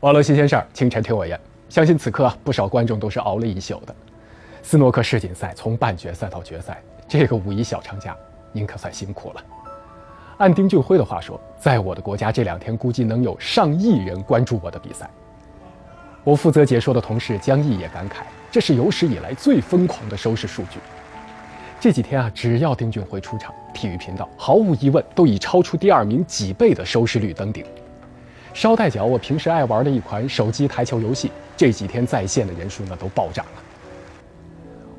网络新鲜事儿，清晨听我言。相信此刻不少观众都是熬了一宿的。斯诺克世锦赛从半决赛到决赛，这个五一小长假，您可算辛苦了。按丁俊晖的话说，在我的国家这两天估计能有上亿人关注我的比赛。我负责解说的同事江毅也感慨，这是有史以来最疯狂的收视数据。这几天啊，只要丁俊晖出场，体育频道毫无疑问都以超出第二名几倍的收视率登顶。捎带脚，我平时爱玩的一款手机台球游戏，这几天在线的人数呢都暴涨了。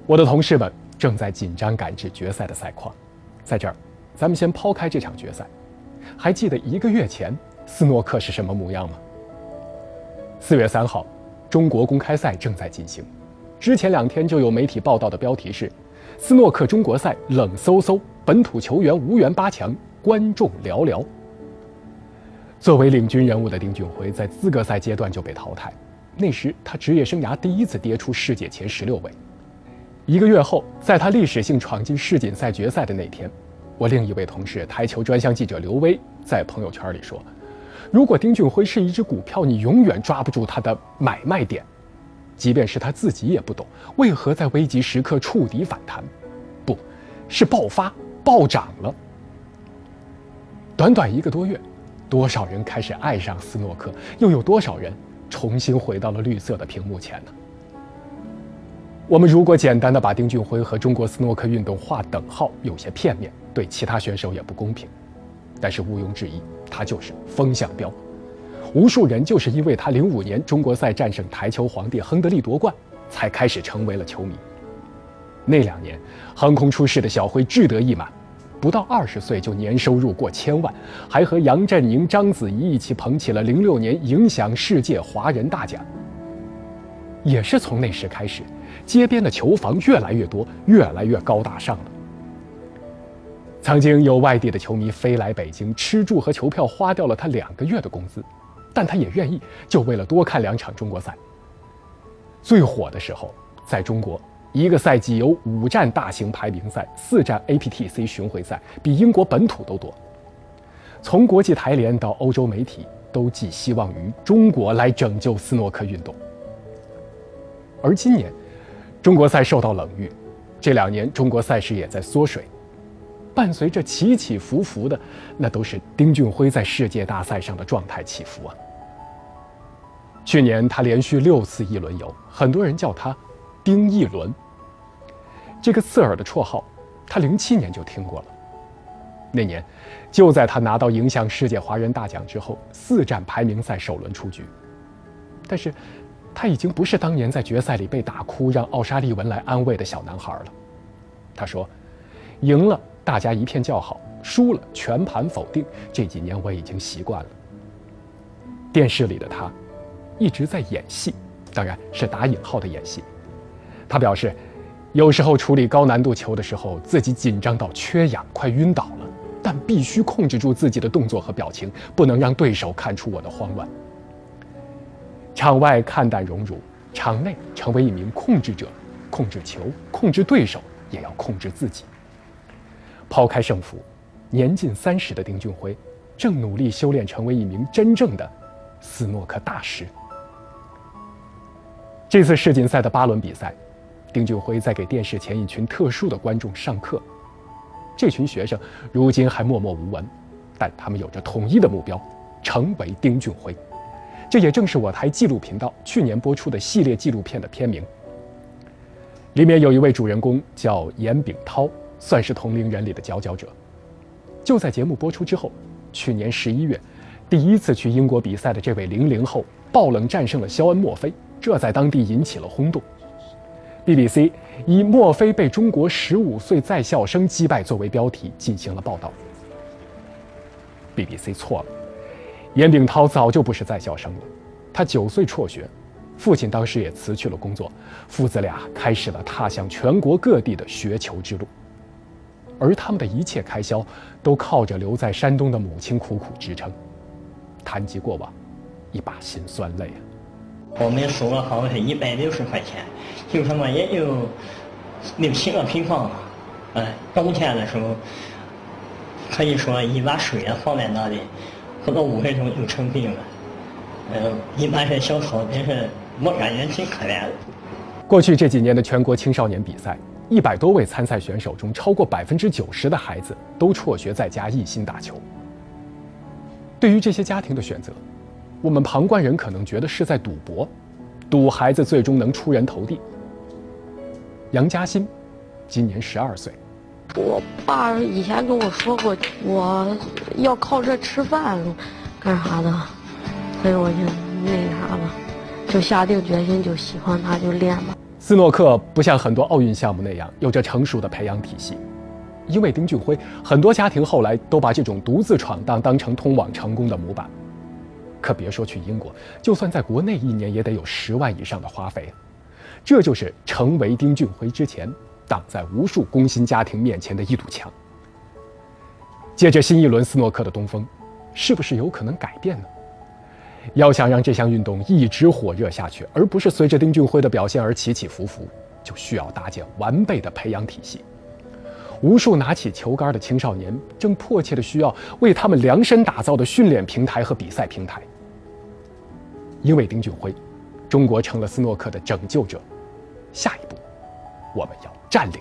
我的同事们正在紧张赶制决赛的赛况，在这儿，咱们先抛开这场决赛，还记得一个月前斯诺克是什么模样吗？四月三号，中国公开赛正在进行，之前两天就有媒体报道的标题是：斯诺克中国赛冷飕飕，本土球员无缘八强，观众寥寥。作为领军人物的丁俊晖，在资格赛阶段就被淘汰。那时他职业生涯第一次跌出世界前十六位。一个月后，在他历史性闯进世锦赛决赛的那天，我另一位同事台球专项记者刘威在朋友圈里说：“如果丁俊晖是一只股票，你永远抓不住他的买卖点。即便是他自己也不懂，为何在危急时刻触底反弹，不是爆发暴涨了。短短一个多月。”多少人开始爱上斯诺克，又有多少人重新回到了绿色的屏幕前呢？我们如果简单的把丁俊晖和中国斯诺克运动划等号，有些片面，对其他选手也不公平。但是毋庸置疑，他就是风向标。无数人就是因为他零五年中国赛战胜台球皇帝亨德利夺冠，才开始成为了球迷。那两年，横空出世的小辉志得意满。不到二十岁就年收入过千万，还和杨振宁、章子怡一起捧起了零六年影响世界华人大奖。也是从那时开始，街边的球房越来越多，越来越高大上了。曾经有外地的球迷飞来北京，吃住和球票花掉了他两个月的工资，但他也愿意，就为了多看两场中国赛。最火的时候，在中国。一个赛季有五站大型排名赛，四站 APTC 巡回赛，比英国本土都多。从国际台联到欧洲媒体，都寄希望于中国来拯救斯诺克运动。而今年，中国赛受到冷遇，这两年中国赛事也在缩水，伴随着起起伏伏的，那都是丁俊晖在世界大赛上的状态起伏啊。去年他连续六次一轮游，很多人叫他“丁一轮”。这个刺耳的绰号，他零七年就听过了。那年，就在他拿到影响世界华人大奖之后，四战排名赛首轮出局。但是，他已经不是当年在决赛里被打哭，让奥沙利文来安慰的小男孩了。他说：“赢了，大家一片叫好；输了，全盘否定。这几年我已经习惯了。”电视里的他，一直在演戏，当然是打引号的演戏。他表示。有时候处理高难度球的时候，自己紧张到缺氧，快晕倒了，但必须控制住自己的动作和表情，不能让对手看出我的慌乱。场外看淡荣辱，场内成为一名控制者，控制球，控制对手，也要控制自己。抛开胜负，年近三十的丁俊晖，正努力修炼成为一名真正的斯诺克大师。这次世锦赛的八轮比赛。丁俊晖在给电视前一群特殊的观众上课，这群学生如今还默默无闻，但他们有着统一的目标，成为丁俊晖。这也正是我台纪录频道去年播出的系列纪录片的片名。里面有一位主人公叫严炳涛，算是同龄人里的佼佼者。就在节目播出之后，去年十一月，第一次去英国比赛的这位零零后爆冷战胜了肖恩·墨菲，这在当地引起了轰动。BBC 以“墨菲被中国十五岁在校生击败”作为标题进行了报道。BBC 错了，严炳涛早就不是在校生了，他九岁辍学，父亲当时也辞去了工作，父子俩开始了踏向全国各地的学球之路，而他们的一切开销都靠着留在山东的母亲苦苦支撑。谈及过往，一把辛酸泪啊。我们收了好像是一百六十块钱，就什么也就六七个平方吧，哎，冬天的时候，可以说一碗水啊放在那里，喝个五分钟就成冰了。呃，一般是小草，但是我感觉挺可怜的。过去这几年的全国青少年比赛，一百多位参赛选手中，超过百分之九十的孩子都辍学在家，一心打球。对于这些家庭的选择，我们旁观人可能觉得是在赌博，赌孩子最终能出人头地。杨嘉欣今年十二岁。我爸以前跟我说过，我要靠这吃饭，干啥的，所以我就那啥了，就下定决心，就喜欢他，就练吧。斯诺克不像很多奥运项目那样有着成熟的培养体系，因为丁俊晖，很多家庭后来都把这种独自闯荡当成通往成功的模板。可别说去英国，就算在国内，一年也得有十万以上的花费。这就是成为丁俊晖之前。挡在无数工薪家庭面前的一堵墙。借着新一轮斯诺克的东风，是不是有可能改变呢？要想让这项运动一直火热下去，而不是随着丁俊晖的表现而起起伏伏，就需要搭建完备的培养体系。无数拿起球杆的青少年正迫切的需要为他们量身打造的训练平台和比赛平台。因为丁俊晖，中国成了斯诺克的拯救者。下一步。我们要占领。